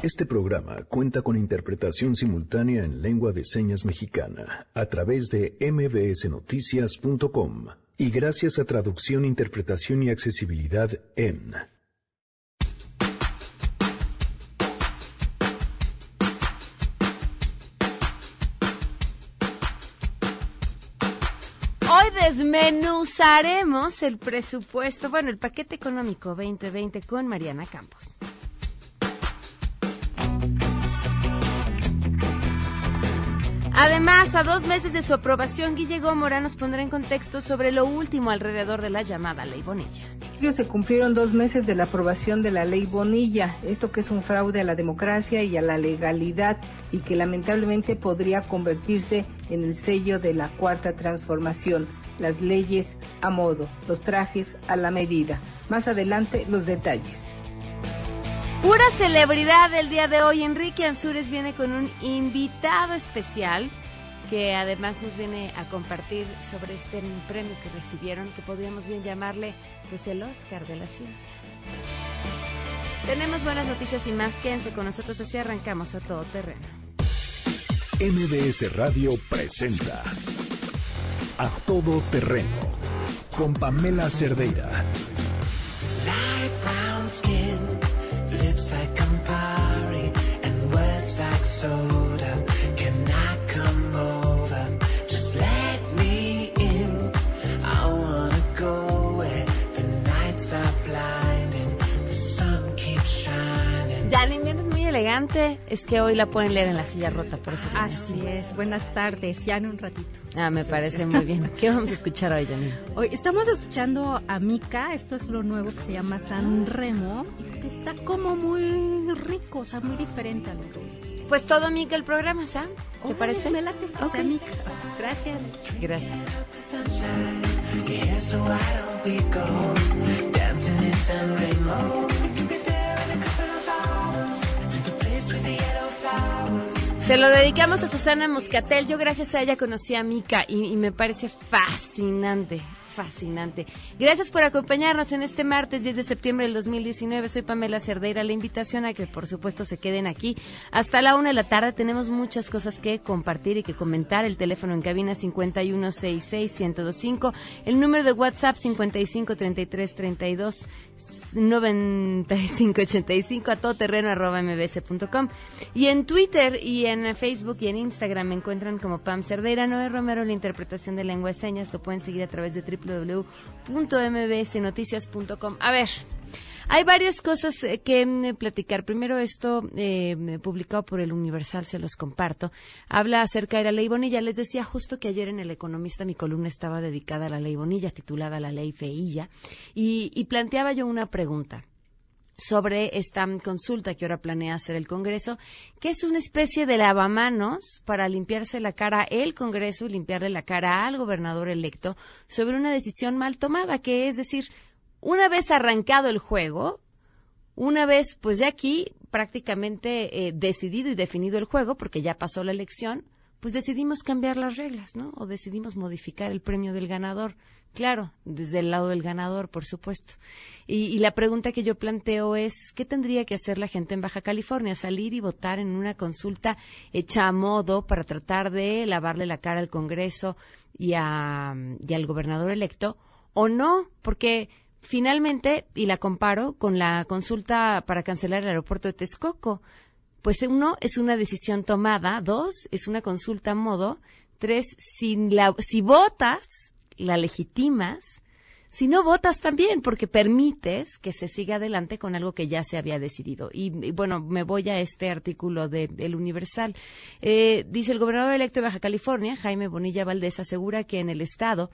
Este programa cuenta con interpretación simultánea en lengua de señas mexicana a través de mbsnoticias.com y gracias a traducción, interpretación y accesibilidad en Hoy desmenuzaremos el presupuesto, bueno, el paquete económico 2020 con Mariana Campos. Además, a dos meses de su aprobación, Guille Gómora nos pondrá en contexto sobre lo último alrededor de la llamada Ley Bonilla. Se cumplieron dos meses de la aprobación de la Ley Bonilla, esto que es un fraude a la democracia y a la legalidad y que lamentablemente podría convertirse en el sello de la cuarta transformación. Las leyes a modo, los trajes a la medida. Más adelante los detalles. Pura celebridad del día de hoy. Enrique Ansures viene con un invitado especial que además nos viene a compartir sobre este premio que recibieron, que podríamos bien llamarle pues el Oscar de la ciencia. Tenemos buenas noticias y más. Quédense con nosotros así arrancamos a todo terreno. MBS Radio presenta A Todo Terreno con Pamela Cerdeira. Light brown skin, lips like Campari, and words like soda. Can I come over? Just let me in. I wanna go where the nights are blinding, the sun keeps shining. Janine, vienes muy elegante. Es que hoy la pueden leer en la silla rota, por eso. Así es, buenas tardes, ya en un ratito. Ah, me parece muy bien. ¿Qué vamos a escuchar hoy, Janine? Hoy estamos escuchando a Mika, esto es lo nuevo que se llama San Remo, y que está como muy rico, o sea, muy diferente a lo que... Pues todo Mica el programa, ¿sabes? ¿Te Oh, parece? Me late, o Ok. sea, Mika. Gracias. Gracias. Se lo dedicamos a Susana Moscatel. Yo gracias a ella conocí a Mica y, y me parece fascinante, fascinante. Gracias por acompañarnos en este martes 10 de septiembre del 2019. Soy Pamela Cerdeira. La invitación a que por supuesto se queden aquí hasta la una de la tarde. Tenemos muchas cosas que compartir y que comentar. El teléfono en cabina 5166125. El número de WhatsApp 553332. 9585 a todoterreno arroba mbs.com y en Twitter y en Facebook y en Instagram me encuentran como Pam Cerdeira, Noé Romero, la interpretación de lengua de señas, lo pueden seguir a través de www.mbsnoticias.com. A ver, hay varias cosas eh, que mm, platicar. Primero esto, eh, publicado por el Universal, se los comparto. Habla acerca de la ley Bonilla. Les decía justo que ayer en El Economista mi columna estaba dedicada a la ley Bonilla, titulada La ley Feilla, y, y planteaba yo una pregunta sobre esta consulta que ahora planea hacer el Congreso, que es una especie de lavamanos para limpiarse la cara el Congreso y limpiarle la cara al gobernador electo sobre una decisión mal tomada, que es decir, una vez arrancado el juego, una vez pues ya aquí prácticamente eh, decidido y definido el juego, porque ya pasó la elección, pues decidimos cambiar las reglas, ¿no? O decidimos modificar el premio del ganador. Claro, desde el lado del ganador, por supuesto. Y, la pregunta que yo planteo es, ¿qué tendría que hacer la gente en Baja California? ¿Salir y votar en una consulta hecha a modo para tratar de lavarle la cara al Congreso y, a, y al gobernador electo? ¿O no? Porque finalmente, y la comparo con la consulta para cancelar el aeropuerto de Texcoco, pues uno es una decisión tomada, dos es una consulta a modo, tres si, votas la legitimas, si no votas también, porque permites que se siga adelante con algo que ya se había decidido. Y, y bueno, me voy a este artículo de El Universal. Eh, dice el gobernador electo de Baja California, Jaime Bonilla Valdés, asegura que en el estado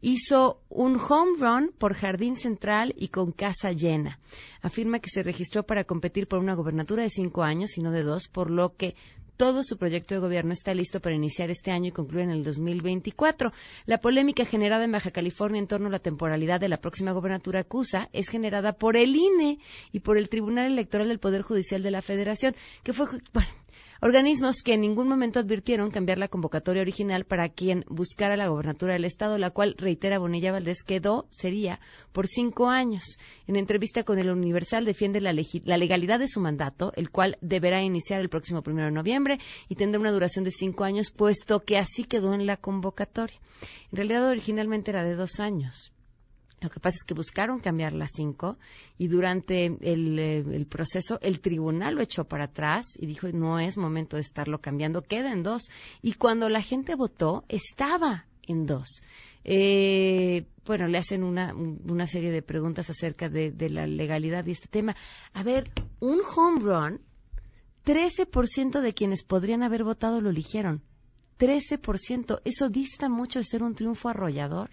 hizo un home run por Jardín Central y con casa llena. Afirma que se registró para competir por una gobernatura de cinco años y no de dos, por lo que todo su proyecto de gobierno está listo para iniciar este año y concluir en el 2024. La polémica generada en Baja California en torno a la temporalidad de la próxima gobernatura acusa es generada por el INE y por el Tribunal Electoral del Poder Judicial de la Federación, que fue, bueno, Organismos que en ningún momento advirtieron cambiar la convocatoria original para quien buscara la gobernatura del Estado, la cual, reitera Bonilla Valdés, quedó, sería, por cinco años. En entrevista con el Universal defiende la, la legalidad de su mandato, el cual deberá iniciar el próximo primero de noviembre y tendrá una duración de cinco años, puesto que así quedó en la convocatoria. En realidad, originalmente era de dos años. Lo que pasa es que buscaron cambiar las cinco y durante el, eh, el, proceso el tribunal lo echó para atrás y dijo no es momento de estarlo cambiando, queda en dos. Y cuando la gente votó, estaba en dos. Eh, bueno, le hacen una, una serie de preguntas acerca de, de la legalidad y este tema. A ver, un home run, 13% de quienes podrían haber votado lo eligieron. 13%. Eso dista mucho de ser un triunfo arrollador.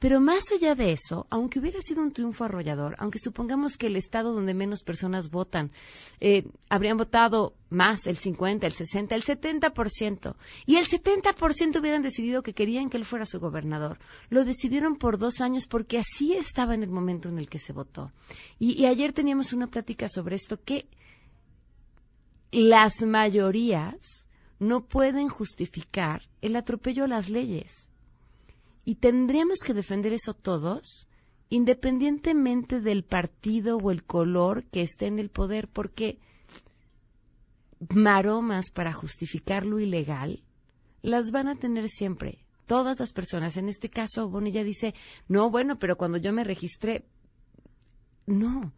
Pero más allá de eso, aunque hubiera sido un triunfo arrollador, aunque supongamos que el estado donde menos personas votan, eh, habrían votado más, el 50, el 60, el 70%, y el 70% hubieran decidido que querían que él fuera su gobernador. Lo decidieron por dos años porque así estaba en el momento en el que se votó. Y, y ayer teníamos una plática sobre esto, que las mayorías no pueden justificar el atropello a las leyes y tendríamos que defender eso todos, independientemente del partido o el color que esté en el poder, porque maromas para justificar lo ilegal las van a tener siempre. Todas las personas. En este caso, Bonilla dice, no, bueno, pero cuando yo me registré, no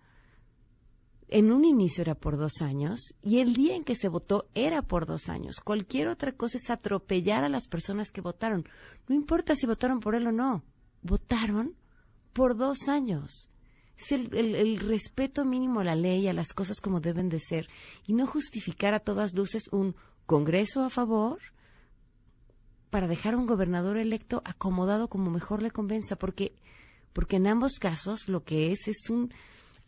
en un inicio era por dos años y el día en que se votó era por dos años. Cualquier otra cosa es atropellar a las personas que votaron. No importa si votaron por él o no, votaron por dos años. Es el, respeto mínimo a la ley, a las cosas como deben de ser y no justificar a todas luces un Congreso a favor para dejar a un gobernador electo acomodado como mejor le convenza, porque, porque en ambos casos lo que es es un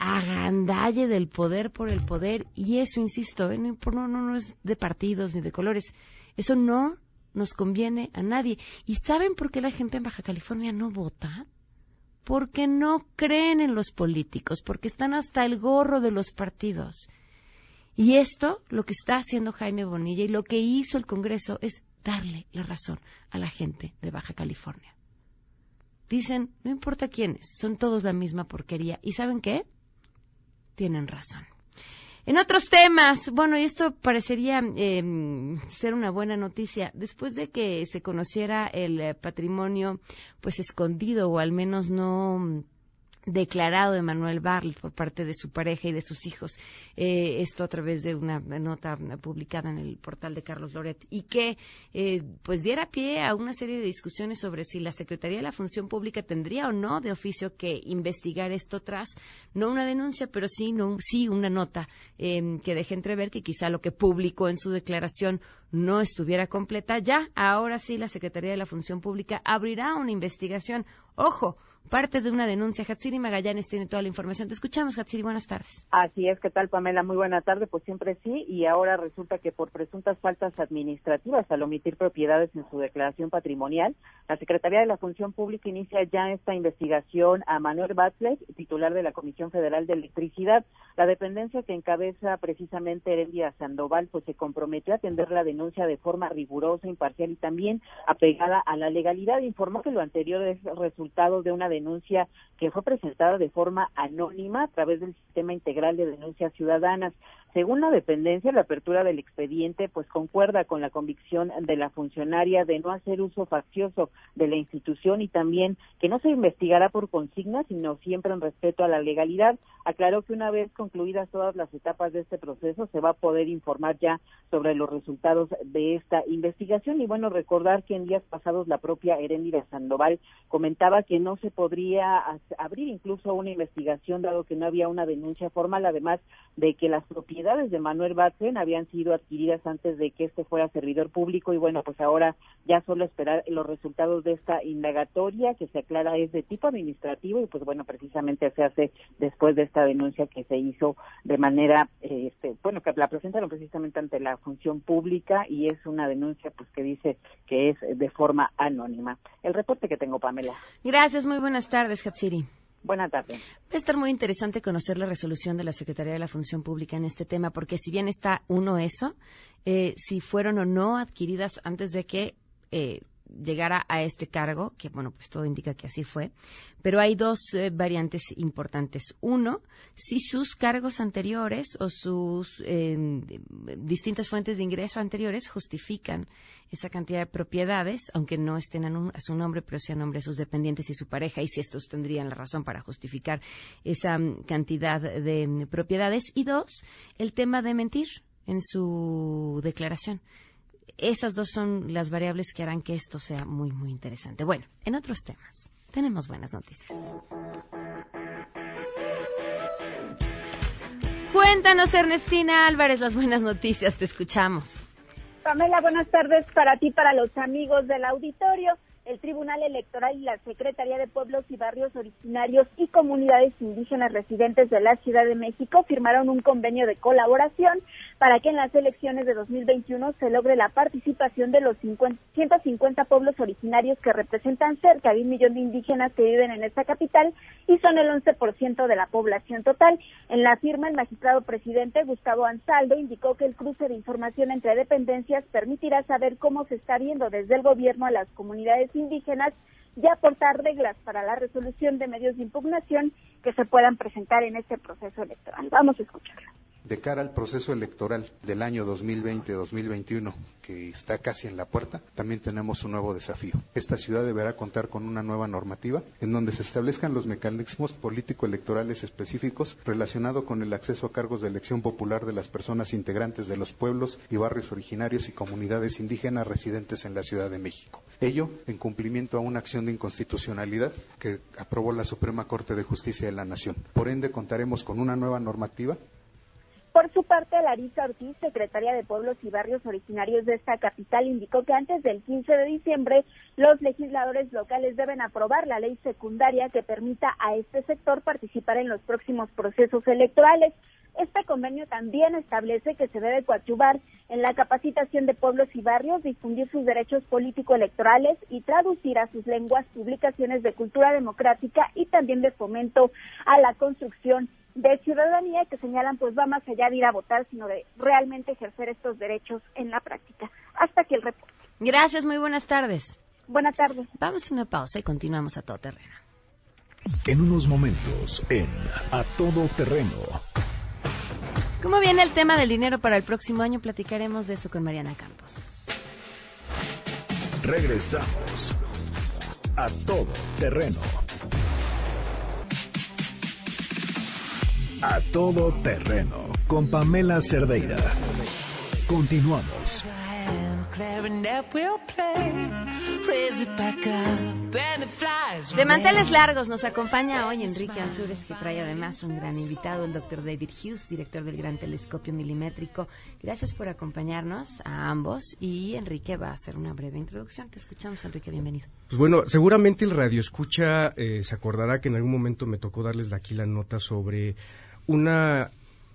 agandalle del poder por el poder y eso, insisto, ¿eh? no, no, no es de partidos ni de colores, eso no nos conviene a nadie. ¿Y saben por qué la gente en Baja California no vota? Porque no creen en los políticos, porque están hasta el gorro de los partidos. Y esto, lo que está haciendo Jaime Bonilla y lo que hizo el Congreso es darle la razón a la gente de Baja California. Dicen, no importa quiénes, son todos la misma porquería. ¿Y saben qué? Tienen razón. En otros temas, bueno, y esto parecería em, ser una buena noticia. Después de que se conociera el eh, patrimonio, pues escondido o al menos no declarado Emanuel Barlet por parte de su pareja y de sus hijos. Eh, esto a través de una nota publicada en el portal de Carlos Loret y que eh, pues diera pie a una serie de discusiones sobre si la Secretaría de la Función Pública tendría o no de oficio que investigar esto tras no una denuncia, pero sí no sí una nota eh, que deje entrever que quizá lo que publicó en su declaración no estuviera completa. Ya ahora sí la Secretaría de la Función Pública abrirá una investigación. Ojo, parte de una denuncia. Hatsiri Magallanes tiene toda la información. Te escuchamos, Hatsiri. Buenas tardes. Así es, ¿qué tal, Pamela? Muy buena tarde. Pues siempre sí. Y ahora resulta que por presuntas faltas administrativas al omitir propiedades en su declaración patrimonial, la Secretaría de la Función Pública inicia ya esta investigación a Manuel Batley, titular de la Comisión Federal de Electricidad. La dependencia que encabeza precisamente Herendia Sandoval, pues se comprometió a atender la denuncia de forma rigurosa, imparcial y también apegada a la legalidad. Informó que lo anterior es resultado de una denuncia que fue presentada de forma anónima a través del Sistema Integral de Denuncias Ciudadanas. Según la dependencia, la apertura del expediente pues concuerda con la convicción de la funcionaria de no hacer uso faccioso de la institución y también que no se investigará por consigna, sino siempre en respeto a la legalidad. Aclaró que una vez concluidas todas las etapas de este proceso se va a poder informar ya sobre los resultados de esta investigación y bueno, recordar que en días pasados la propia Heréndira Sandoval comentaba que no se podría abrir incluso una investigación dado que no había una denuncia formal, además de que las propiedades de Manuel Batzen habían sido adquiridas antes de que este fuera servidor público y bueno, pues ahora ya solo esperar los resultados de esta indagatoria que se aclara es de tipo administrativo y pues bueno, precisamente se hace después de esta denuncia que se hizo de manera, este, bueno, que la presentaron precisamente ante la función pública y es una denuncia pues que dice que es de forma anónima. El reporte que tengo, Pamela. Gracias, muy buenas tardes, Hatsiri. Buenas tardes. Va a estar muy interesante conocer la resolución de la Secretaría de la Función Pública en este tema, porque si bien está uno eso, eh, si fueron o no adquiridas antes de que eh, llegara a este cargo, que bueno, pues todo indica que así fue, pero hay dos eh, variantes importantes. Uno, si sus cargos anteriores o sus eh, distintas fuentes de ingreso anteriores justifican esa cantidad de propiedades, aunque no estén a, un- a su nombre, pero sea a nombre de sus dependientes y su pareja, y si estos tendrían la razón para justificar esa mm, cantidad de mm, propiedades. Y dos, el tema de mentir en su declaración. Esas dos son las variables que harán que esto sea muy, muy interesante. Bueno, en otros temas, tenemos buenas noticias. Cuéntanos, Ernestina Álvarez, las buenas noticias, te escuchamos. Pamela, buenas tardes para ti, para los amigos del auditorio. El Tribunal Electoral y la Secretaría de Pueblos y Barrios Originarios y Comunidades Indígenas Residentes de la Ciudad de México firmaron un convenio de colaboración para que en las elecciones de 2021 se logre la participación de los 50 150 pueblos originarios que representan cerca de un millón de indígenas que viven en esta capital y son el 11% de la población total. En la firma, el magistrado presidente Gustavo Ansaldo indicó que el cruce de información entre dependencias permitirá saber cómo se está viendo desde el gobierno a las comunidades indígenas y aportar reglas para la resolución de medios de impugnación que se puedan presentar en este proceso electoral. Vamos a escucharlo. De cara al proceso electoral del año 2020-2021, que está casi en la puerta, también tenemos un nuevo desafío. Esta ciudad deberá contar con una nueva normativa en donde se establezcan los mecanismos político-electorales específicos relacionados con el acceso a cargos de elección popular de las personas integrantes de los pueblos y barrios originarios y comunidades indígenas residentes en la Ciudad de México. Ello en cumplimiento a una acción de inconstitucionalidad que aprobó la Suprema Corte de Justicia de la Nación. Por ende, contaremos con una nueva normativa Por su parte, Larisa Ortiz, secretaria de Pueblos y Barrios Originarios de esta capital, indicó que antes del 15 de diciembre los legisladores locales deben aprobar la ley secundaria que permita a este sector participar en los próximos procesos electorales. Este convenio también establece que se debe coadyuvar en la capacitación de pueblos y barrios, difundir sus derechos político-electorales y traducir a sus lenguas publicaciones de cultura democrática y también de fomento a la construcción de ciudadanía que señalan pues va más allá de ir a votar, sino de realmente ejercer estos derechos en la práctica. Hasta aquí el reporte. Gracias, muy buenas tardes. Buenas tardes. Vamos a una pausa y continuamos a todo terreno. En unos momentos, en A Todo Terreno, ¿Cómo viene el tema del dinero para el próximo año? Platicaremos de eso con Mariana Campos. regresamos. A Todo Terreno. A Todo Terreno, con Pamela Cerdeira. Continuamos. De manteles largos nos acompaña hoy Enrique Ansures, que trae además un gran invitado, el doctor David Hughes, director del Gran Telescopio Milimétrico. Gracias por acompañarnos a ambos y Enrique va a hacer una breve introducción. Te escuchamos, Enrique, bienvenido. Pues bueno, seguramente el radio escucha eh, se acordará que en algún momento me tocó darles de aquí la nota sobre una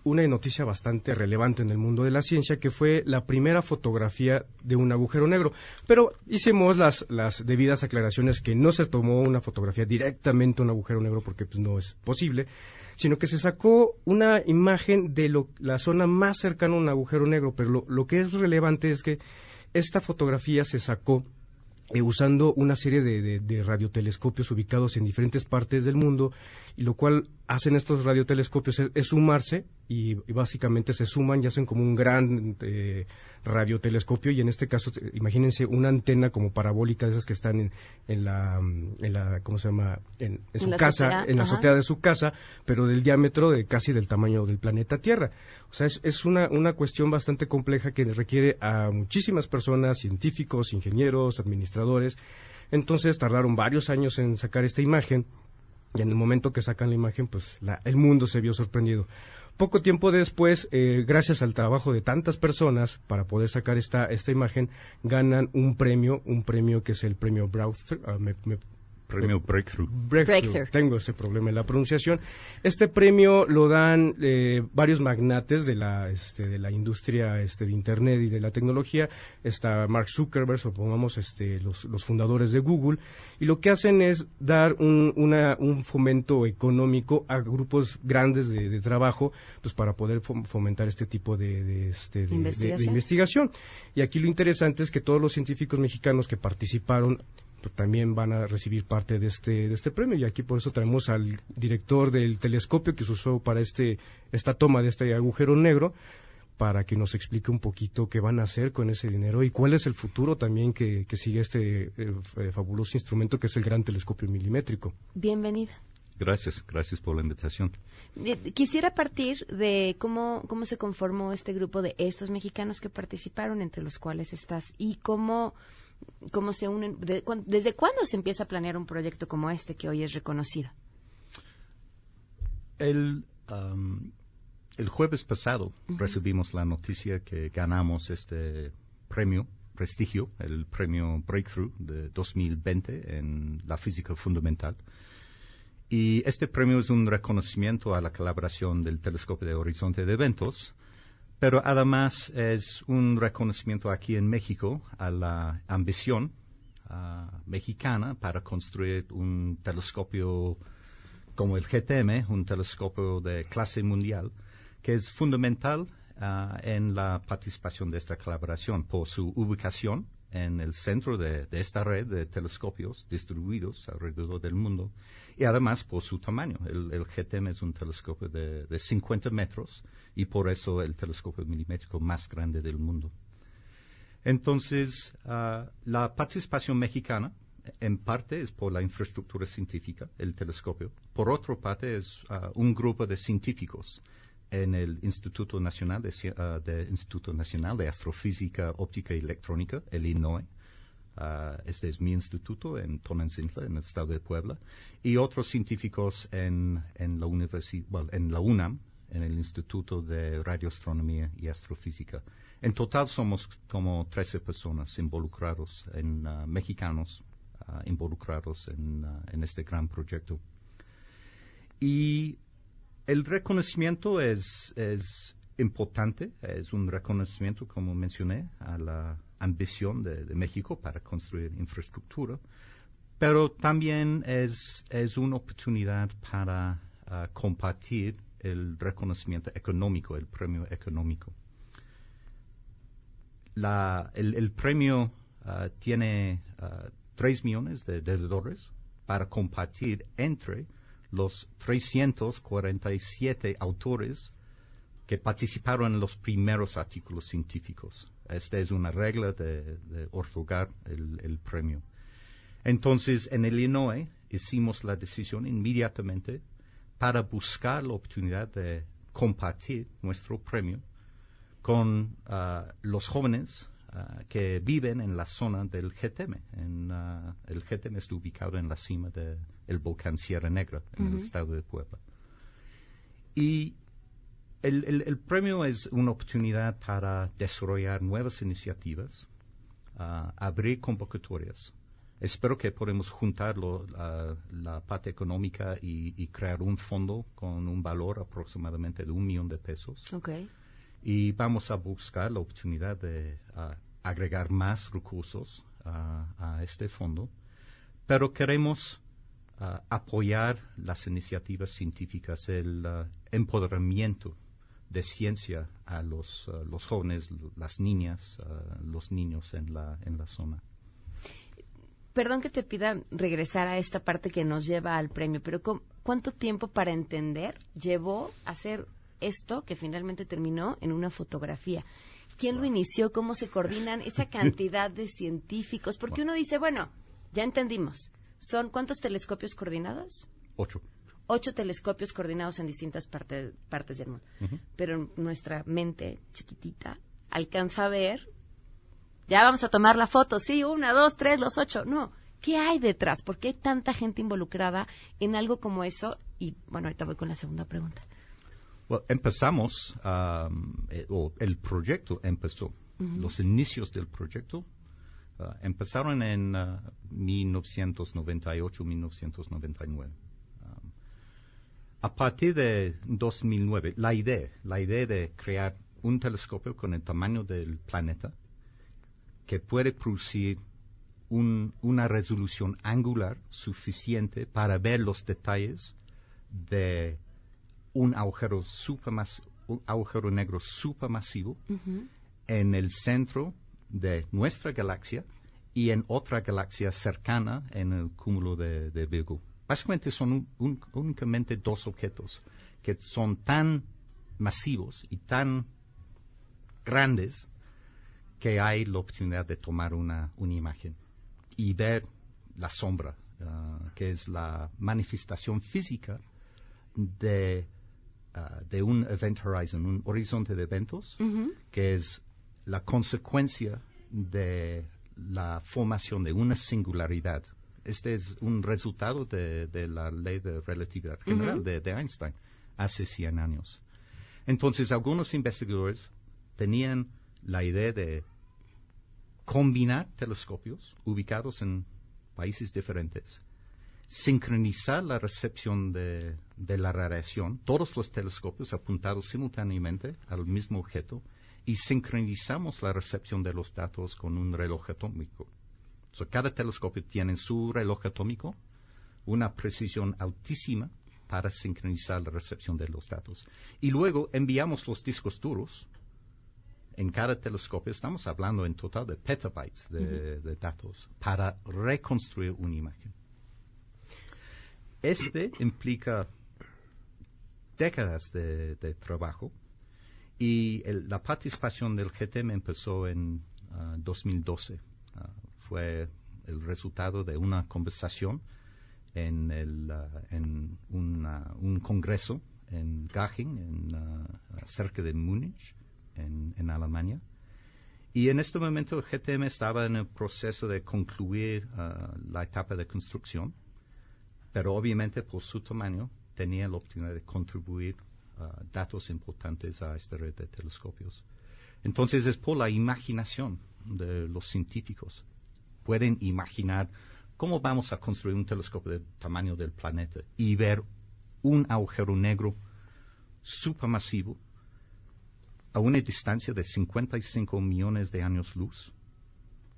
una noticia bastante relevante en el mundo de la ciencia que fue la primera fotografía de un agujero negro. Pero hicimos las, las debidas aclaraciones que no se tomó una fotografía directamente a un agujero negro porque pues, no es posible, sino que se sacó una imagen de lo- la zona más cercana a un agujero negro. Pero lo, lo que es relevante es que esta fotografía se sacó eh, usando una serie de, de- radiotelescopios ubicados en diferentes partes del mundo y lo cual hacen estos radiotelescopios es, es sumarse y, y básicamente se suman y hacen como un gran eh, radiotelescopio y en este caso eh, imagínense una antena como parabólica de esas que están en, en la mm, en la cómo se llama en, en En su la casa azotea, en la ajá. azotea de su casa pero del diámetro de casi del tamaño del planeta Tierra o sea es, es una una cuestión bastante compleja que requiere a muchísimas personas científicos ingenieros administradores entonces tardaron varios años en sacar esta imagen y en el momento que sacan la imagen, pues la- el mundo se vio sorprendido. Poco tiempo después, eh, gracias al trabajo de tantas personas para poder sacar esta, esta imagen, ganan un premio, un premio que es el premio Browser. ah, me- me- Premio Breakthrough. Breakthrough. Breakthrough. Tengo ese problema en la pronunciación. Este premio lo dan eh, varios magnates de la este, de la industria este, de internet y de la tecnología. Está Mark Zuckerberg, supongamos este, los, los fundadores de Google, y lo que hacen es dar un, una- un fomento económico a grupos grandes de, de trabajo, pues para poder fom- fomentar este tipo de, de, este, de- de- de Investigaciones. investigación. Y aquí lo interesante es que todos los científicos mexicanos que participaron pues, también van a recibir parte de este, de este premio. Y aquí por eso traemos al director del telescopio que se usó para este, esta toma de este agujero negro para que nos explique un poquito qué van a hacer con ese dinero y cuál es el futuro también que, que sigue este eh, f- fabuloso instrumento que es el gran telescopio milimétrico. Bienvenida. Gracias, gracias por la invitación. Eh, Quisiera partir de cómo, cómo se conformó este grupo de estos mexicanos que participaron, entre los cuales estás, y cómo, cómo se unen, de cuán- desde cuándo se empieza a planear un proyecto como este que hoy es reconocido. El, am, el jueves pasado recibimos la noticia que ganamos este premio, prestigio, el premio Breakthrough de 2020 en la física fundamental. Y este premio es un reconocimiento a la colaboración del Telescopio de Horizonte de Eventos, pero además es un reconocimiento aquí en México a la ambición ah, mexicana para construir un telescopio como el GTM, un telescopio de clase mundial, que es fundamental ah, en la participación de esta colaboración por su ubicación en el centro de, esta red de telescopios distribuidos alrededor del mundo y además por su tamaño. El, el GTM es un telescopio de, de 50 metros y por eso el telescopio milimétrico más grande del mundo. Entonces, ah, la participación mexicana, en parte, es por la infraestructura científica, el telescopio. Por otra parte, es ah, un grupo de científicos en el Instituto Nacional de, ah, de Instituto Nacional de Astrofísica, Óptica y Electrónica, el INOE. Ah, este es mi instituto en Tonantzintla, en el estado de Puebla, y otros científicos en, en la universi- well, en la UNAM, en el Instituto de Radioastronomía y Astrofísica. En total somos como 13 personas involucrados, en, ah, mexicanos involucrados en, en este gran proyecto. Y el reconocimiento es, es importante, es un reconocimiento, como mencioné, a la ambición de, México para construir infraestructura, pero también es, es una oportunidad para ah, compartir el reconocimiento económico, el premio económico. La- el, premio ah, tiene ah, 3 millones de, de dólares para compartir entre los 347 autores que participaron en los primeros artículos científicos. Esta es una regla de, de otorgar el, premio. Entonces, en el INOE hicimos la decisión inmediatamente para buscar la oportunidad de compartir nuestro premio con ah, los jóvenes ah, que viven en la zona del GTM. Ah, el GTM está ubicado en la cima del volcán Sierra Negra, en el Ujú. estado de Puebla. Y el, el- el premio es una oportunidad para desarrollar nuevas iniciativas, ah, abrir convocatorias. Espero que podamos juntar lo- la, la parte económica y, y crear un fondo con un valor aproximadamente de un millón de pesos. Y vamos a buscar la oportunidad de ah, agregar más recursos ah, a este fondo. Pero queremos apoyar las iniciativas científicas, el ah, empoderamiento de ciencia a los, ah, los jóvenes, las niñas, ah, los niños en la, en la zona. Perdón que te pida regresar a esta parte que nos lleva al premio, pero ¿cu- ¿cuánto tiempo para entender llevó hacer esto que finalmente terminó en una fotografía? ¿Quién lo inició? ¿Cómo se coordinan esa cantidad de científicos? Porque uno dice, bueno, ya entendimos. ¿Son cuántos telescopios coordinados? Ocho. Ocho telescopios coordinados en distintas parte- partes del mundo. Pero nuestra mente chiquitita alcanza a ver ya vamos a tomar la foto, sí, una, dos, tres, los ocho. No, ¿qué hay detrás? ¿Por qué hay tanta gente involucrada en algo como eso? Y bueno, ahorita voy con la segunda pregunta. Well, empezamos, um, eh, o el proyecto empezó. Los inicios del proyecto Ah, empezaron en ah, 1998-1999. Um, a partir de 2009, la idea, la idea de crear un telescopio con el tamaño del planeta que puede producir un- una resolución angular suficiente para ver los detalles de un agujero supermas- un agujero negro supermasivo en el centro de nuestra galaxia y en otra galaxia cercana en el cúmulo de, de Virgo. Básicamente son un- un- únicamente dos objetos que son tan masivos y tan grandes que hay la oportunidad de tomar una, una imagen y ver la sombra, ah, que es la manifestación física de, ah, de un event horizon, un horizonte de eventos, que es la consecuencia de la formación de una singularidad. Este es un resultado de, de la ley de relatividad general de, de Einstein hace 100 años. Entonces, algunos investigadores tenían la idea de combinar telescopios ubicados en países diferentes, sincronizar la recepción de, de la radiación, todos los telescopios apuntados simultáneamente al mismo objeto, y sincronizamos la recepción de los datos con un reloj atómico. So, cada telescopio tiene su reloj atómico, una precisión altísima para sincronizar la recepción de los datos. Y luego enviamos los discos duros en cada telescopio, estamos hablando en total de petabytes de, de datos, para reconstruir una imagen. Este implica décadas de, de trabajo y el- la participación del GTM empezó en ah, 2012. Ah, fue el resultado de una conversación en, el, ah, en un congreso en Garching, en, ah, cerca de Múnich, en, en Alemania. Y en este momento el GTM estaba en el proceso de concluir ah, la etapa de construcción, pero obviamente por su tamaño tenía la oportunidad de contribuir ah, datos importantes a esta red de telescopios. Entonces es por la imaginación de los científicos. Pueden imaginar cómo vamos a construir un telescopio del tamaño del planeta y ver un agujero negro supermasivo a una distancia de 55 millones de años luz,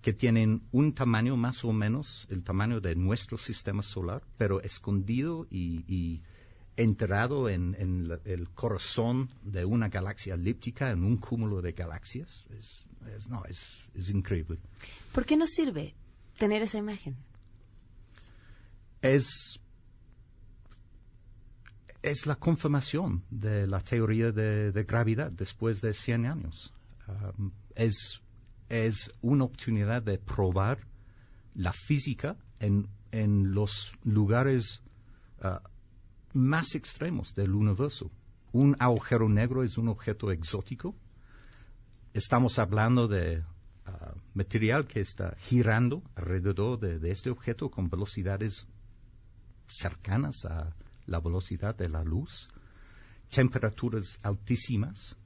que tienen un tamaño más o menos el tamaño de nuestro sistema solar, pero escondido y, y enterrado en, en la- el corazón de una galaxia elíptica, en un cúmulo de galaxias. Es, es- no, es, es increíble. ¿Por qué nos sirve tener esa imagen? es, es la confirmación de la teoría de, de gravedad después de 100 años. Um, es, es una oportunidad de probar la física en, en los lugares ah, más extremos del universo. Un agujero negro es un objeto exótico. Estamos hablando de ah, material que está girando alrededor de, este objeto con velocidades cercanas a la velocidad de la luz, temperaturas altísimas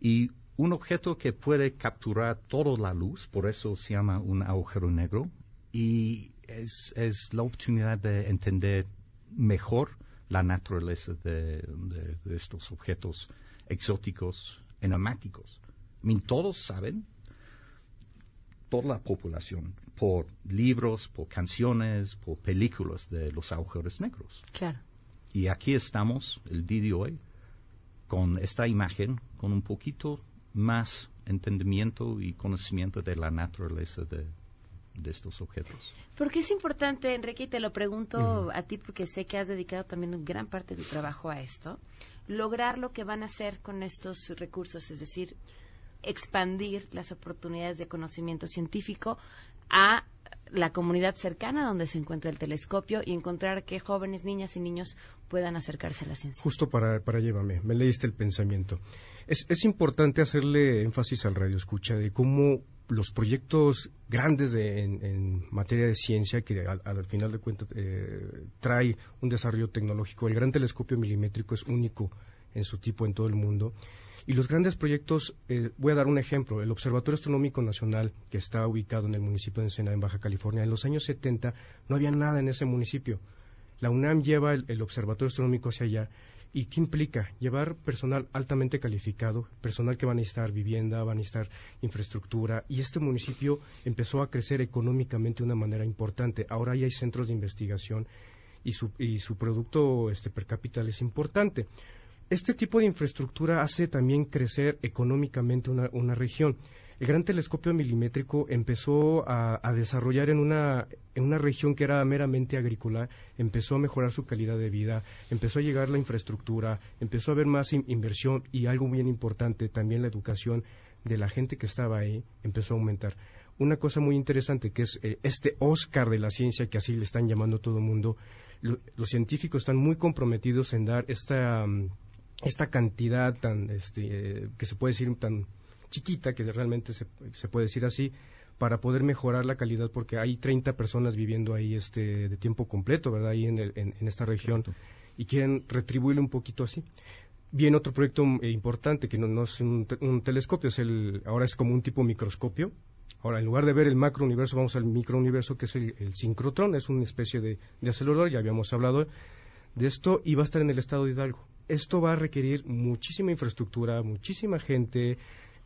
y un objeto que puede capturar toda la luz, por eso se llama un agujero negro, y es la oportunidad de entender mejor la naturaleza de, de- de estos objetos exóticos enigmáticos. I mean, todos saben toda la población por libros, por canciones, por películas de los agujeros negros. Claro. Y aquí estamos el día de hoy con esta imagen, con un poquito más entendimiento y conocimiento de la naturaleza de, de estos objetos. Porque es importante, Enrique, y te lo pregunto a ti porque sé que has dedicado también gran parte de tu trabajo a esto, lograr lo que van a hacer con estos recursos, es decir, expandir las oportunidades de conocimiento científico a la comunidad cercana donde se encuentra el telescopio y encontrar que jóvenes, niñas y niños puedan acercarse a la ciencia. Justo para, para llévame, me leíste el pensamiento. Es, es importante hacerle énfasis al radio escucha de cómo los proyectos grandes de- en, materia de ciencia, que al, al final de cuentas eh, trae un desarrollo tecnológico, el gran telescopio milimétrico es único en su tipo en todo el mundo, Y los grandes proyectos, eh, voy a dar un ejemplo, el Observatorio Astronómico Nacional, que está ubicado en el municipio de Ensenada, en Baja California, en los años 70 no había nada en ese municipio. La UNAM lleva el, el Observatorio Astronómico hacia allá. ¿Y qué implica? Llevar personal altamente calificado, personal que va a necesitar vivienda, va a necesitar infraestructura. Y este municipio empezó a crecer económicamente de una manera importante. Ahora ya hay centros de investigación y su, y su producto este, per cápita es importante. Este tipo de infraestructura hace también crecer económicamente una, una región. El gran telescopio milimétrico empezó a, desarrollar en una, en una región que era meramente agrícola, empezó a mejorar su calidad de vida, empezó a llegar la infraestructura, empezó a haber más in- inversión y algo bien importante, también la educación de la gente que estaba ahí empezó a aumentar. Una cosa muy interesante que es eh, este Oscar de la ciencia, que así le están llamando todo el mundo, lo- los científicos están muy comprometidos en dar esta, mm, esta cantidad tan, este, que se puede decir tan chiquita, que realmente se, se puede decir así, para poder mejorar la calidad, porque hay 30 personas viviendo ahí este, de tiempo completo, ¿verdad? Ahí en, el- en- en esta región, y quieren retribuirle un poquito así. Viene otro proyecto eh, importante, que no, no es un, un telescopio, es el, ahora es como un tipo microscopio. Ahora, en lugar de ver el macrouniverso, vamos al microuniverso, que es el, el sincrotrón, es una especie de, de acelerador, ya habíamos hablado de esto, y va a estar en el estado de Hidalgo. Esto va a requerir muchísima infraestructura, muchísima gente,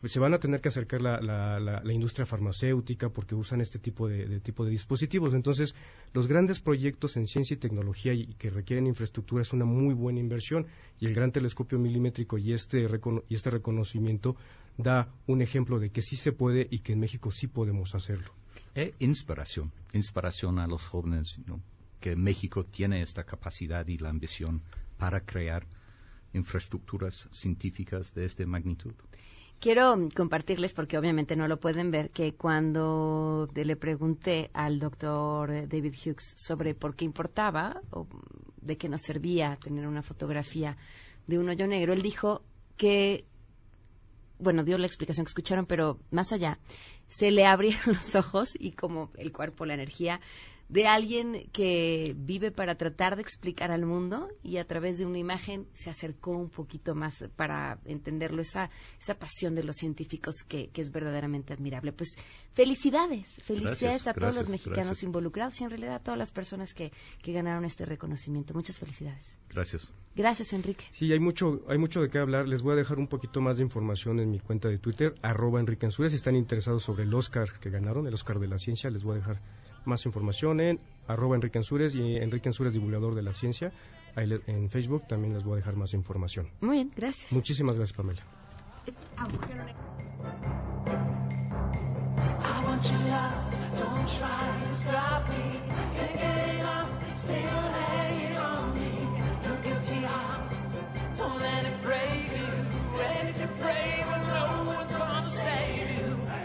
se van a tener que acercar la, la- la- industria farmacéutica porque usan este tipo de, tipo de dispositivos. Entonces, los grandes proyectos en ciencia y tecnología y, que requieren infraestructura es una muy buena inversión y el gran telescopio milimétrico y este, recono- y este reconocimiento da un ejemplo de que sí se puede y que en México sí podemos hacerlo. E inspiración, inspiración a los jóvenes, que México tiene esta capacidad y la ambición para crear infraestructuras científicas de esta magnitud. Quiero compartirles, porque obviamente no lo pueden ver, que cuando le pregunté al doctor David Hughes sobre por qué importaba o de qué nos servía tener una fotografía de un hoyo negro, él dijo que, bueno, dio la explicación que escucharon, pero más allá, se le abrieron los ojos y como el cuerpo, la energía de alguien que vive para tratar de explicar al mundo y a través de una imagen se acercó un poquito más para entenderlo, esa, esa pasión de los científicos que, que es verdaderamente admirable. Pues felicidades, felicidades Gracias, a todos los mexicanos gracias. involucrados y en realidad a todas las personas que, que ganaron este reconocimiento. Muchas felicidades. Gracias. Gracias, Enrique. Sí, hay mucho, hay mucho de qué hablar. Les voy a dejar un poquito más de información en mi cuenta de Twitter, arroba Enrique Ansures. Si están interesados sobre el Oscar que ganaron, el Oscar de la Ciencia, les voy a dejar más información en arroba Enrique Ansures y Enrique Ansures, divulgador de la ciencia. Ahí le- en Facebook también les voy a dejar más información. Muy bien, gracias. Muchísimas gracias, Pamela.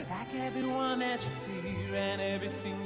Like everyone fear and everything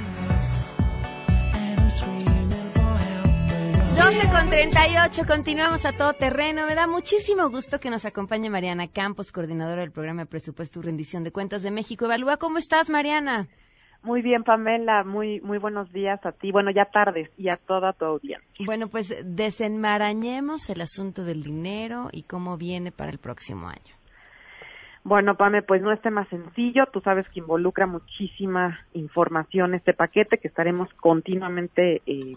11 con 38, continuamos a todo terreno. Me da muchísimo gusto que nos acompañe Mariana Campos, coordinadora del programa de presupuesto y rendición de cuentas de México. Evalúa, ¿cómo estás, Mariana? Muy bien, Pamela. Muy, muy buenos días a ti. Bueno, ya tardes y a toda tu audiencia. Bueno, pues desenmarañemos el asunto del dinero y cómo viene para el próximo año. Bueno, Pame, pues no es tema sencillo. Tú sabes que involucra muchísima información este paquete que estaremos continuamente eh,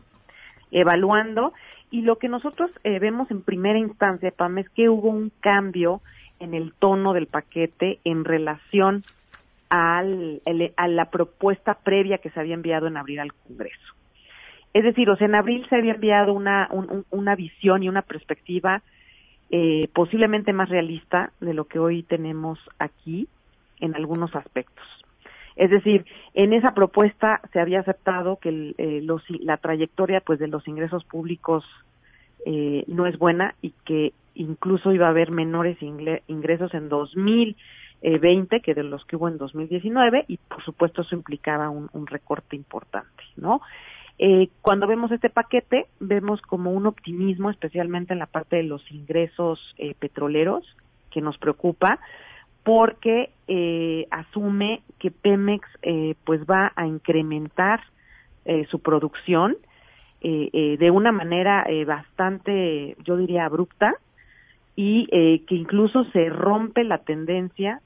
evaluando y lo que nosotros eh, vemos en primera instancia, Pame, es que hubo un cambio en el tono del paquete en relación al, a la propuesta previa que se había enviado en abril al Congreso. Es decir, o sea, en abril se había enviado una, un- un- una visión y una perspectiva eh, posiblemente más realista de lo que hoy tenemos aquí en algunos aspectos. Es decir, en esa propuesta se había aceptado que el, eh, los, la trayectoria pues de los ingresos públicos eh, no es buena y que incluso iba a haber menores ingresos en 2020 que de los que hubo en 2019 y por supuesto eso implicaba un, un recorte importante, ¿no? Eh, cuando vemos este paquete, vemos como un optimismo, especialmente en la parte de los ingresos eh, petroleros, que nos preocupa, porque eh, asume que Pemex eh, pues va a incrementar eh, su producción eh, eh, de una manera eh, bastante, yo diría, abrupta y que incluso se rompe la tendencia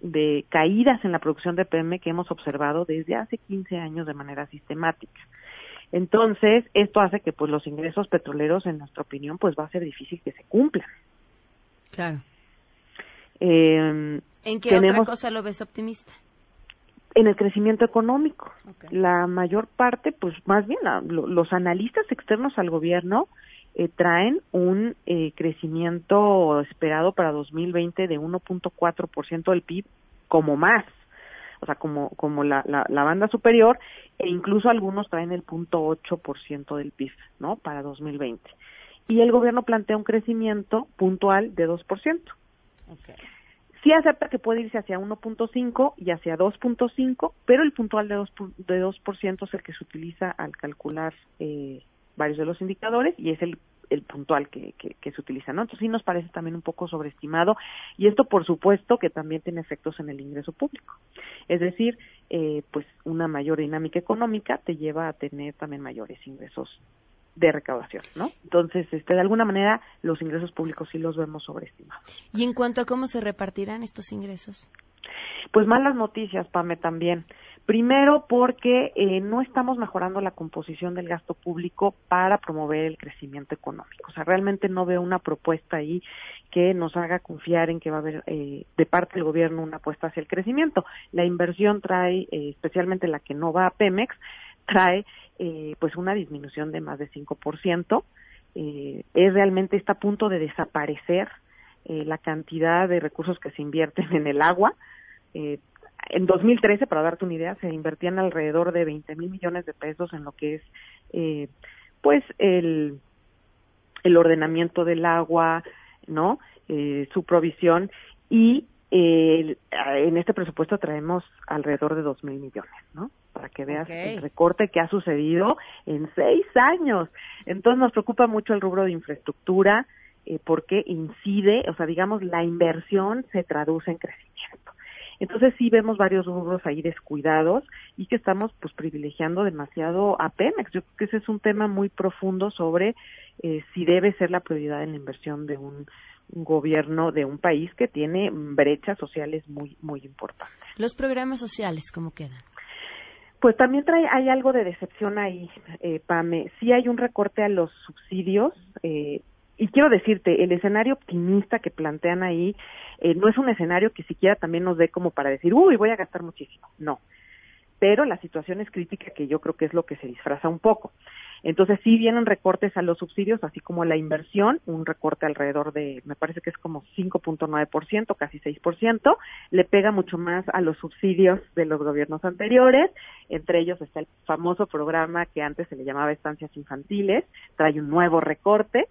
de caídas en la producción de PM que hemos observado desde hace 15 años de manera sistemática. Entonces, esto hace que pues los ingresos petroleros, en nuestra opinión, pues va a ser difícil que se cumplan. Claro. Eh, ¿En qué tenemos otra cosa lo ves optimista? en el crecimiento económico. La mayor parte, pues más bien la- lo- los analistas externos al gobierno eh, traen un eh, crecimiento esperado para 2020 de 1.4% del PIB como más, o sea, como, como la, la, la banda superior, e incluso algunos traen el 0.8% del PIB, ¿no? Para 2020. Y el gobierno plantea un crecimiento puntual de 2%. Sí acepta que puede irse hacia 1.5 y hacia 2.5, pero el puntual de 2, pu- de 2% es el que se utiliza al calcular eh, varios de los indicadores y es el, el puntual que, que, que se utiliza, ¿no? Entonces sí nos parece también un poco sobreestimado y esto por supuesto que también tiene efectos en el ingreso público. Es decir, eh, pues una mayor dinámica económica te lleva a tener también mayores ingresos de recaudación, ¿no? Entonces, este, de alguna manera, los ingresos públicos sí los vemos sobreestimados. Y en cuanto a cómo se repartirán estos ingresos. Pues malas noticias, Pame, también. Primero, porque eh, no estamos mejorando la composición del gasto público para promover el crecimiento económico. O sea, realmente no veo una propuesta ahí que nos haga confiar en que va a haber eh, de parte del gobierno una apuesta hacia el crecimiento. La inversión trae, eh, especialmente la que no va a Pemex, trae eh, pues una disminución de más de 5%. Eh, es realmente está a punto de desaparecer eh, la cantidad de recursos que se invierten en el agua. Eh, en 2013, para darte una idea, se invertían alrededor de 20 mil millones de pesos en lo que es, eh, pues, el, el ordenamiento del agua, ¿no? Eh, su provisión y eh, en este presupuesto traemos alrededor de 2 mil millones, ¿no? Para que veas el recorte que ha sucedido en seis años. Entonces nos preocupa mucho el rubro de infraestructura eh, porque incide, o sea, digamos, la inversión se traduce en crecimiento. Entonces sí vemos varios rubros ahí descuidados y que estamos pues privilegiando demasiado a Pemex. Yo creo que ese es un tema muy profundo sobre eh, si debe ser la prioridad en la inversión de un gobierno de un país que tiene brechas sociales muy muy importantes. Los programas sociales, ¿cómo quedan? Pues también trae, hay algo de decepción ahí, eh, Pame. Sí hay un recorte a los subsidios. Eh, y quiero decirte, el escenario optimista que plantean ahí eh, no es un escenario que siquiera también nos dé como para decir, uy, voy a gastar muchísimo. No. Pero la situación es crítica, que yo creo que es lo que se disfraza un poco. Entonces sí vienen recortes a los subsidios, así como la inversión, un recorte alrededor de, me parece que es como 5.9%, casi 6%, le pega mucho más a los subsidios de los gobiernos anteriores, entre ellos está el famoso programa que antes se le llamaba estancias infantiles, trae un nuevo recorte,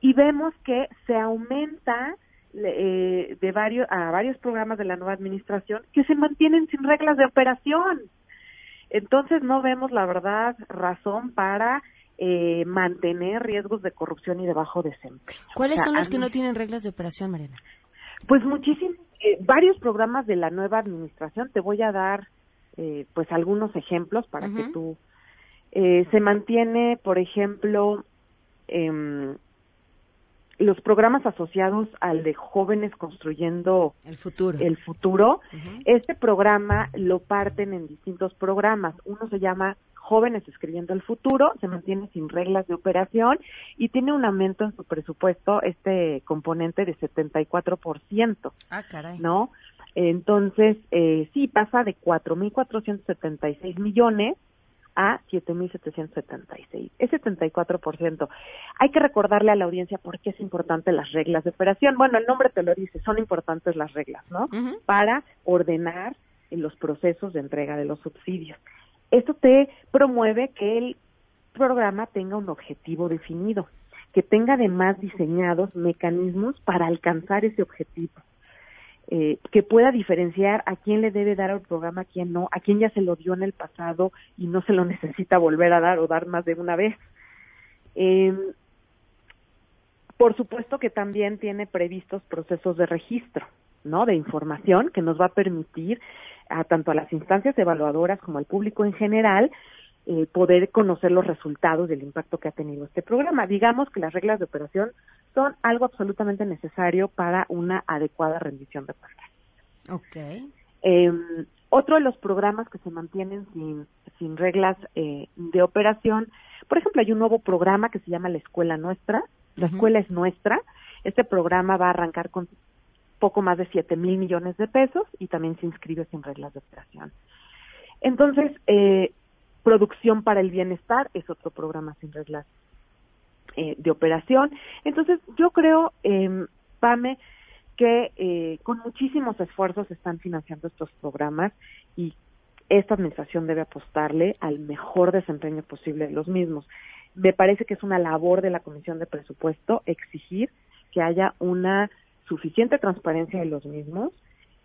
y vemos que se aumenta eh, de varios a varios programas de la nueva administración que se mantienen sin reglas de operación. Entonces no vemos la verdad razón para eh, mantener riesgos de corrupción y de bajo desempeño. ¿Cuáles O sea, son los que no tienen reglas de operación, Mariana? Pues muchísimos, eh, varios programas de la nueva administración. Te voy a dar, eh, pues algunos ejemplos para que Ujú. tú. Eh, se mantiene, por ejemplo, em, los programas asociados al de jóvenes construyendo el futuro. El futuro. Este programa lo parten en distintos programas. Uno se llama Jóvenes Escribiendo el Futuro, se mantiene sin reglas de operación y tiene un aumento en su presupuesto, este componente de 74%. Ah, caray. ¿no? Entonces, eh, sí, pasa de 4.476 millones a 7.776, es 74%. Hay que recordarle a la audiencia por qué es importante las reglas de operación. Bueno, el nombre te lo dice, son importantes las reglas, ¿no? Para ordenar en los procesos de entrega de los subsidios. Esto te promueve que el programa tenga un objetivo definido, que tenga además diseñados mecanismos para alcanzar ese objetivo. Eh, que pueda diferenciar a quién le debe dar al programa, a quién no, a quién ya se lo dio en el pasado y no se lo necesita volver a dar o dar más de una vez. Eh, por supuesto que también tiene previstos procesos de registro, ¿no? De información que nos va a permitir a tanto a las instancias evaluadoras como al público en general eh, poder conocer los resultados del impacto que ha tenido este programa. Digamos que las reglas de operación son algo absolutamente necesario para una adecuada rendición de cuentas. Ok. Eh, otro de los programas que se mantienen sin, sin reglas eh, de operación, por ejemplo, hay un nuevo programa que se llama La Escuela Nuestra. La Escuela es Nuestra. Este programa va a arrancar con poco más de 7 mil millones de pesos y también se inscribe sin reglas de operación. Entonces, eh, Producción para el Bienestar es otro programa sin reglas eh, de operación. Entonces, yo creo, eh, Pame, que eh, con muchísimos esfuerzos se están financiando estos programas y esta administración debe apostarle al mejor desempeño posible de los mismos. Me parece que es una labor de la Comisión de Presupuesto exigir que haya una suficiente transparencia de los mismos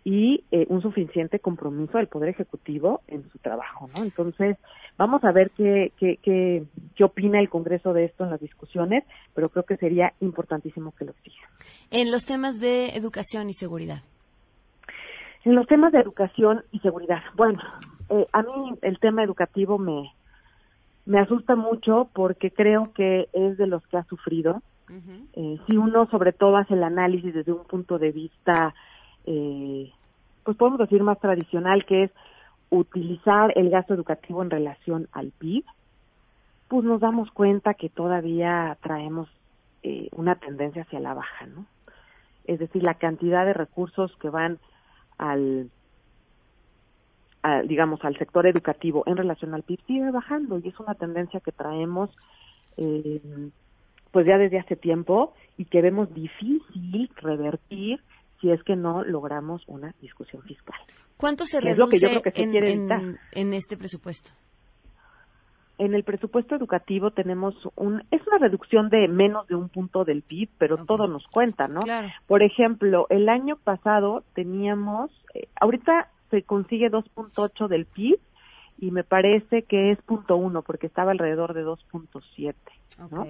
y eh, un suficiente compromiso del Poder Ejecutivo en su trabajo, ¿no? Entonces, vamos a ver qué, qué, qué, qué opina el Congreso de esto en las discusiones, pero creo que sería importantísimo que lo exija. En los temas de educación y seguridad. En los temas de educación y seguridad, bueno, eh, a mí el tema educativo me, me asusta mucho porque creo que es de los que ha sufrido. Eh, si uno sobre todo hace el análisis desde un punto de vista eh, pues podemos decir más tradicional, que es utilizar el gasto educativo en relación al PIB, pues nos damos cuenta que todavía traemos eh, una tendencia hacia la baja, ¿no? Es decir, la cantidad de recursos que van al, digamos, al sector educativo en relación al PIB sigue bajando y es una tendencia que traemos eh, pues ya desde hace tiempo y que vemos difícil revertir si es que no logramos una discusión fiscal. ¿Cuánto se Que es lo que yo reduce creo que se en, quiere en- evitar. en este presupuesto? En el presupuesto educativo tenemos un, es una reducción de menos de un punto del PIB, pero todo nos cuenta, ¿no? Claro. Por ejemplo, el año pasado teníamos, eh, ahorita se consigue 2.8 del PIB y me parece que es punto uno porque estaba alrededor de 2.7, ¿no? Ok.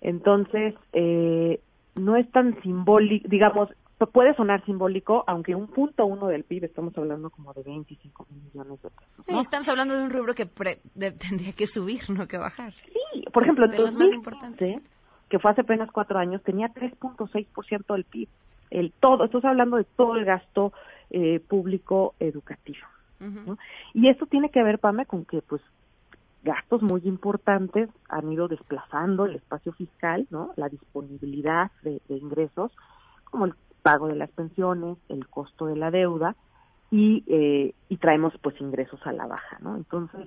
Entonces, eh, no es tan simbólico, digamos, pu- puede sonar simbólico, aunque un punto uno del PIB estamos hablando como de 25 mil millones de pesos. Sí, Estamos hablando de un rubro que pre- de- tendría que subir, no que bajar. Sí, por ejemplo, en de los más 2015, importantes. que fue hace apenas cuatro años, tenía 3.6% del PIB. El todo, estamos hablando de todo el gasto eh, público educativo. ¿no? Y esto tiene que ver, Pame, con que pues gastos muy importantes han ido desplazando el espacio fiscal, ¿no? La disponibilidad de, de ingresos, como el pago de las pensiones, el costo de la deuda y, eh, y traemos pues ingresos a la baja, ¿no? Entonces,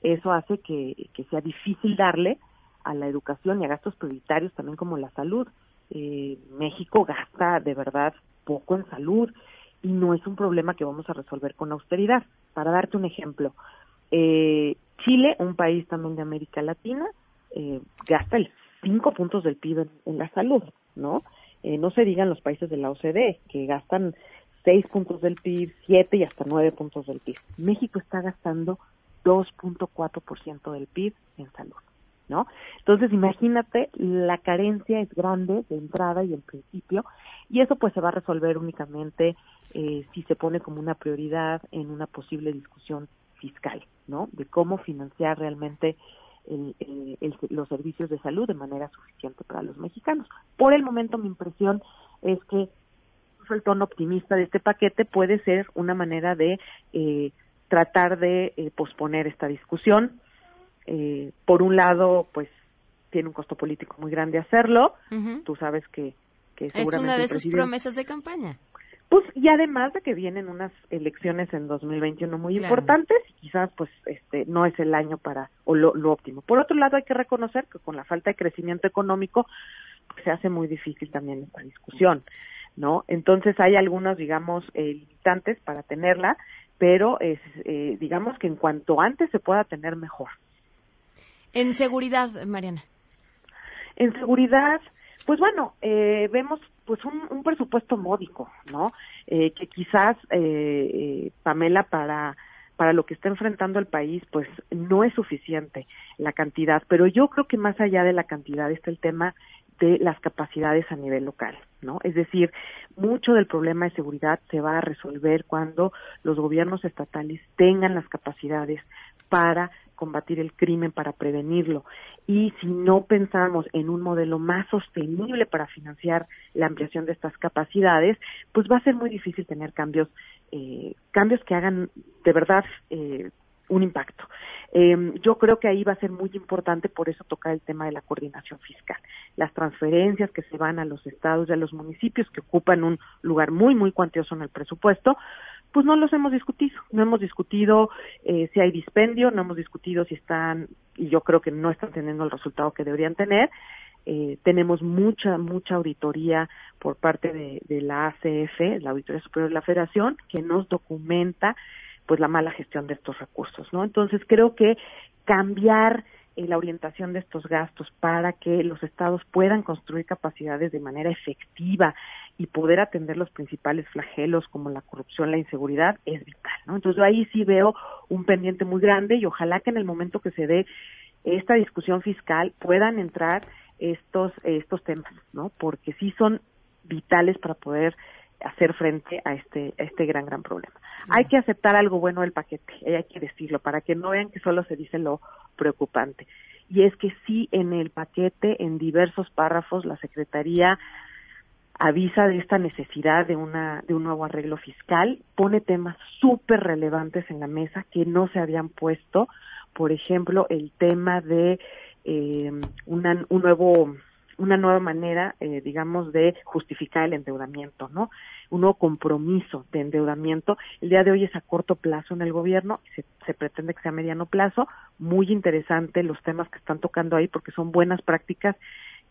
eso hace que, sea difícil darle a la educación y a gastos prioritarios también como la salud. Eh, México gasta de verdad poco en salud y no es un problema que vamos a resolver con austeridad. Para darte un ejemplo, eh, Chile, un país también de América Latina, eh, gasta el cinco puntos del PIB en la salud, ¿no? Eh, no se digan los países de la OCDE, que gastan seis puntos del PIB, siete y hasta nueve puntos del PIB. México está gastando 2.4% del PIB en salud, ¿no? Entonces, imagínate, la carencia es grande de entrada y en principio, y eso pues se va a resolver únicamente eh, si se pone como una prioridad en una posible discusión fiscal, ¿no? De cómo financiar realmente el- el- el- los servicios de salud de manera suficiente para los mexicanos. Por el momento, mi impresión es que el tono optimista de este paquete puede ser una manera de eh, tratar de eh, posponer esta discusión. Eh, por un lado, pues tiene un costo político muy grande hacerlo. Tú sabes que, que Es una de sus promesas de campaña. Pues y además de que vienen unas elecciones en 2021 muy Claro. importantes y quizás pues este no es el año para o lo, lo óptimo. Por otro lado hay que reconocer que con la falta de crecimiento económico pues, se hace muy difícil también esta discusión, ¿no? Entonces hay algunos digamos eh, limitantes para tenerla, pero es eh, digamos que en cuanto antes se pueda tener mejor. En seguridad, Mariana. En seguridad, pues bueno, eh, vemos pues un, presupuesto módico, ¿no? Eh, que quizás, eh, eh, Pamela, para para lo que está enfrentando el país, pues no es suficiente la cantidad, pero yo creo que más allá de la cantidad está el tema de las capacidades a nivel local, ¿no? Es decir, mucho del problema de seguridad se va a resolver cuando los gobiernos estatales tengan las capacidades para combatir el crimen, para prevenirlo. Y si no pensamos en un modelo más sostenible para financiar la ampliación de estas capacidades, pues va a ser muy difícil tener cambios, eh, cambios que hagan de verdad eh, un impacto. Eh, yo creo que ahí va a ser muy importante, por eso tocar el tema de la coordinación fiscal. Las transferencias que se van a los estados y a los municipios, que ocupan un lugar muy, muy cuantioso en el presupuesto, pues no los hemos discutido. No hemos discutido eh, si hay dispendio, no hemos discutido si están, y yo creo que no están teniendo el resultado que deberían tener. Eh, tenemos mucha, mucha auditoría por parte de, la ACF, la Auditoría Superior de la Federación, que nos documenta pues la mala gestión de estos recursos, ¿no? Entonces creo que cambiar eh, la orientación de estos gastos para que los estados puedan construir capacidades de manera efectiva y poder atender los principales flagelos como la corrupción, la inseguridad, es vital, ¿no? Entonces ahí sí veo un pendiente muy grande y ojalá que en el momento que se dé esta discusión fiscal puedan entrar estos estos temas, ¿no? Porque sí son vitales para poder hacer frente a este a este gran gran problema. Hay que aceptar algo bueno del paquete, hay que decirlo para que no vean que solo se dice lo preocupante. Y es que sí en el paquete en diversos párrafos la Secretaría avisa de esta necesidad de una de un nuevo arreglo fiscal, pone temas súper relevantes en la mesa que no se habían puesto, por ejemplo, el tema de eh, una, un nuevo una nueva manera, eh, digamos, de justificar el endeudamiento, ¿no? Un nuevo compromiso de endeudamiento. El día de hoy es a corto plazo en el gobierno, se, se pretende que sea a mediano plazo. Muy interesante los temas que están tocando ahí porque son buenas prácticas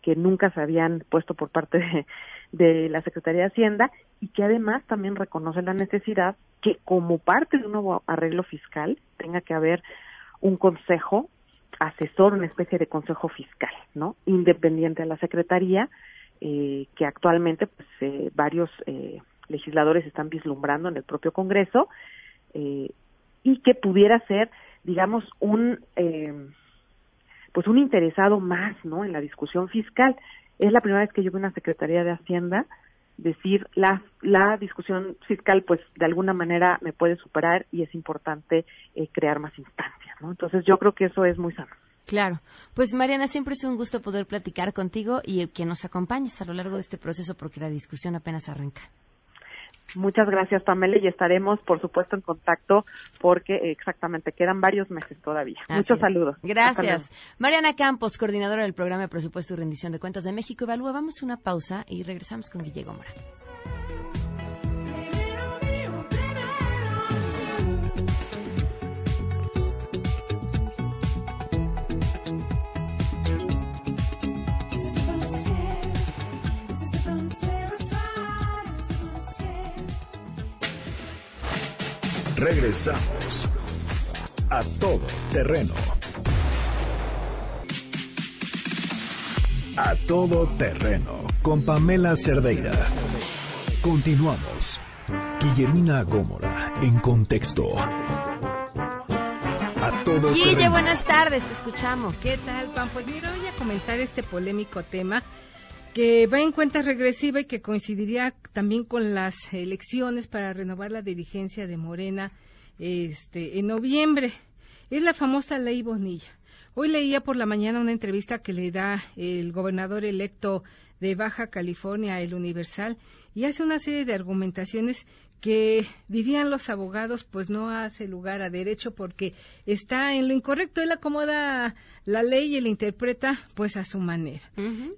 que nunca se habían puesto por parte de, de la Secretaría de Hacienda y que además también reconoce la necesidad que como parte de un nuevo arreglo fiscal tenga que haber un consejo asesor, una especie de consejo fiscal, ¿no? Independiente a la Secretaría, eh, que actualmente pues, eh, varios eh, legisladores están vislumbrando en el propio Congreso eh, y que pudiera ser, digamos, un eh, pues un interesado más, ¿no? En la discusión fiscal. Es la primera vez que yo veo una Secretaría de Hacienda decir la la discusión fiscal pues de alguna manera me puede superar y es importante eh, crear más instancias no entonces yo creo que eso es muy sano Claro. Pues Mariana, siempre es un gusto poder platicar contigo y que nos acompañes a lo largo de este proceso porque la discusión apenas arranca. Muchas gracias, Pamela, y estaremos, por supuesto, en contacto porque exactamente quedan varios meses todavía. Así Muchos es. saludos. Gracias. Mariana Campos, coordinadora del programa de presupuesto y rendición de cuentas de México Evalúa. Vamos a una pausa y regresamos con Guille Gómora. Regresamos a todo terreno. A todo terreno con Pamela Cerdeira. Continuamos. Guillermina Gómora en contexto. A todo Guille, terreno. buenas tardes, te escuchamos. ¿Qué tal, Pam? Pues mira, voy a comentar este polémico tema que va en cuenta regresiva y que coincidiría también con las elecciones para renovar la dirigencia de Morena este, en noviembre. Es la famosa ley Bonilla. Hoy leía por la mañana una entrevista que le da el gobernador electo de Baja California, el Universal, y hace una serie de argumentaciones que dirían los abogados pues no hace lugar a derecho porque está en lo incorrecto él acomoda la ley y la interpreta pues a su manera.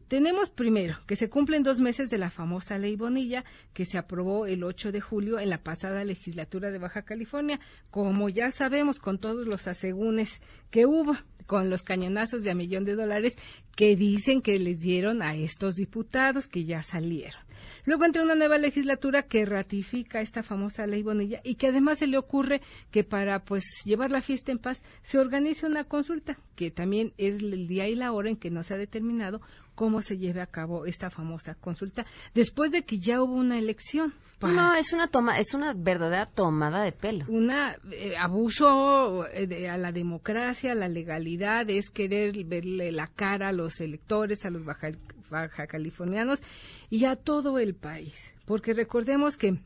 Tenemos primero que se cumplen dos meses de la famosa ley Bonilla que se aprobó el 8 de julio en la pasada legislatura de Baja California. Como ya sabemos con todos los asegúnes que hubo con los cañonazos de a millón de dólares que dicen que les dieron a estos diputados que ya salieron Luego entra una nueva legislatura que ratifica esta famosa ley Bonilla y que además se le ocurre que para pues llevar la fiesta en paz se organice una consulta que también es el día y la hora en que no se ha determinado cómo se lleve a cabo esta famosa consulta después de que ya hubo una elección. para- No, es una toma, es una verdadera tomada de pelo. una eh, abuso eh, de- a la democracia, a la legalidad, es querer verle la cara a los electores, a los baja, baja californianos y a todo el país. Porque recordemos que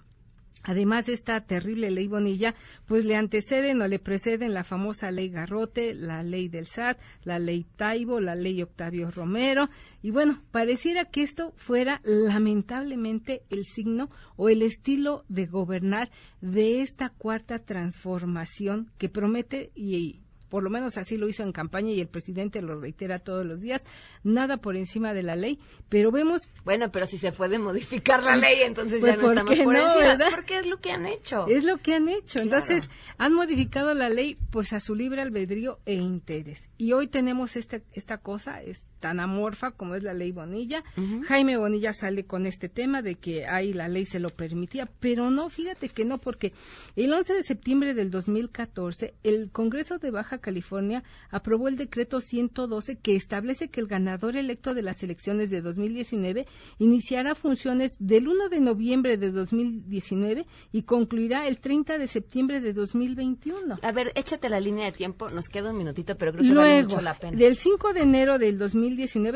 Además de esta terrible ley Bonilla, pues le anteceden o le preceden la famosa ley Garrote, la ley del SAT, la ley Taibo, la ley Octavio Romero. Y bueno, pareciera que esto fuera lamentablemente el signo o el estilo de gobernar de esta cuarta transformación que promete y por lo menos así lo hizo en campaña y el presidente lo reitera todos los días, nada por encima de la ley, pero vemos Bueno, pero si se puede modificar la ley, entonces Pues, ya no ¿por estamos qué por no, encima. verdad? Porque es lo que han hecho. Es lo que han hecho. Claro. Entonces, han modificado la ley pues a su libre albedrío e interés. Y hoy tenemos esta, esta cosa, es tan amorfa como es la ley Bonilla. Jaime Bonilla sale con este tema de que ahí la ley se lo permitía, pero no, fíjate que no, porque el 11 de septiembre del 2014, el Congreso de Baja California aprobó el decreto 112 que establece que el ganador electo de las elecciones de 2019 iniciará funciones del 1 de noviembre de 2019 y concluirá el 30 de septiembre de 2021. A ver, échate la línea de tiempo, nos queda un minutito, pero creo que vale Luego, mucho la pena. del 5 de enero del 2019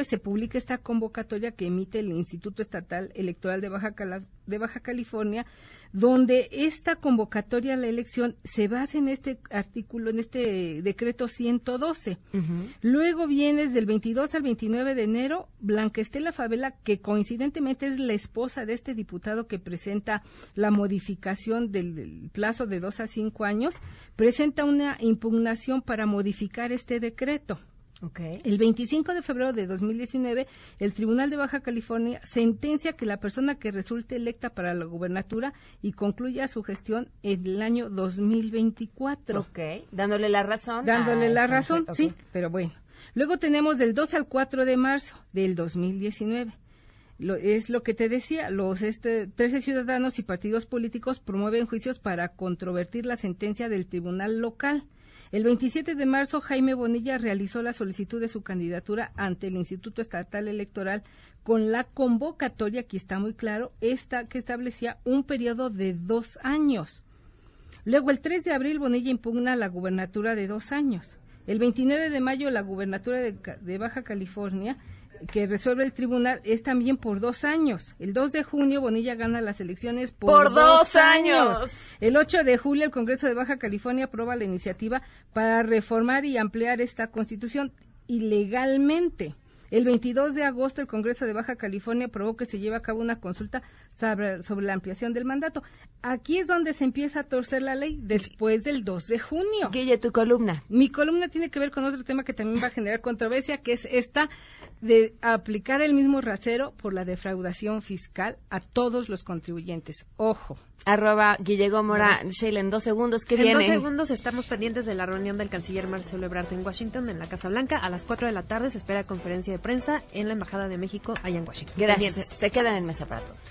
se publica esta convocatoria que emite el Instituto Estatal Electoral de Baja, Cala- de Baja California, donde esta convocatoria a la elección se basa en este artículo, en este decreto 112. Luego vienes del 22 al 29 de enero, Blanca Estela Favela, que coincidentemente es la esposa de este diputado que presenta la modificación del, del plazo de dos a cinco años, presenta una impugnación para modificar este decreto. Okay. El 25 de febrero de 2019, el Tribunal de Baja California sentencia que la persona que resulte electa para la gubernatura y concluya su gestión en el año 2024. Ok, dándole la razón. Dándole la esta razón, sí, pero bueno. Luego tenemos del 2 al 4 de marzo del 2019. Lo, es lo que te decía, los este, 13 ciudadanos y partidos políticos promueven juicios para controvertir la sentencia del tribunal local. El 27 de marzo, Jaime Bonilla realizó la solicitud de su candidatura ante el Instituto Estatal Electoral con la convocatoria, aquí está muy claro, esta que establecía un periodo de dos años. Luego, el 3 de abril, Bonilla impugna la gubernatura de dos años. El 29 de mayo, la gubernatura de, de Baja California, que resuelve el tribunal, es también por dos años. El 2 de junio, Bonilla gana las elecciones por, ¡Por dos años! El 8 de julio, el Congreso de Baja California aprueba la iniciativa para reformar y ampliar esta constitución ilegalmente. El 22 de agosto, el Congreso de Baja California aprobó que se lleve a cabo una consulta sobre, sobre la ampliación del mandato. Aquí es donde se empieza a torcer la ley, después del 2 de junio. Guille, tu columna. Mi columna tiene que ver con otro tema que también va a generar controversia, que es esta de aplicar el mismo rasero por la defraudación fiscal a todos los contribuyentes. Ojo. Arroba Guille Gómora, Sheila, en dos segundos, ¿qué en viene? dos segundos estamos pendientes de la reunión del canciller Marcelo Ebrard en Washington, en la Casa Blanca. A las 4 de la tarde se espera conferencia de prensa en la Embajada de México allá en Washington. Gracias, Pendientes. se quedan en mesa para todos.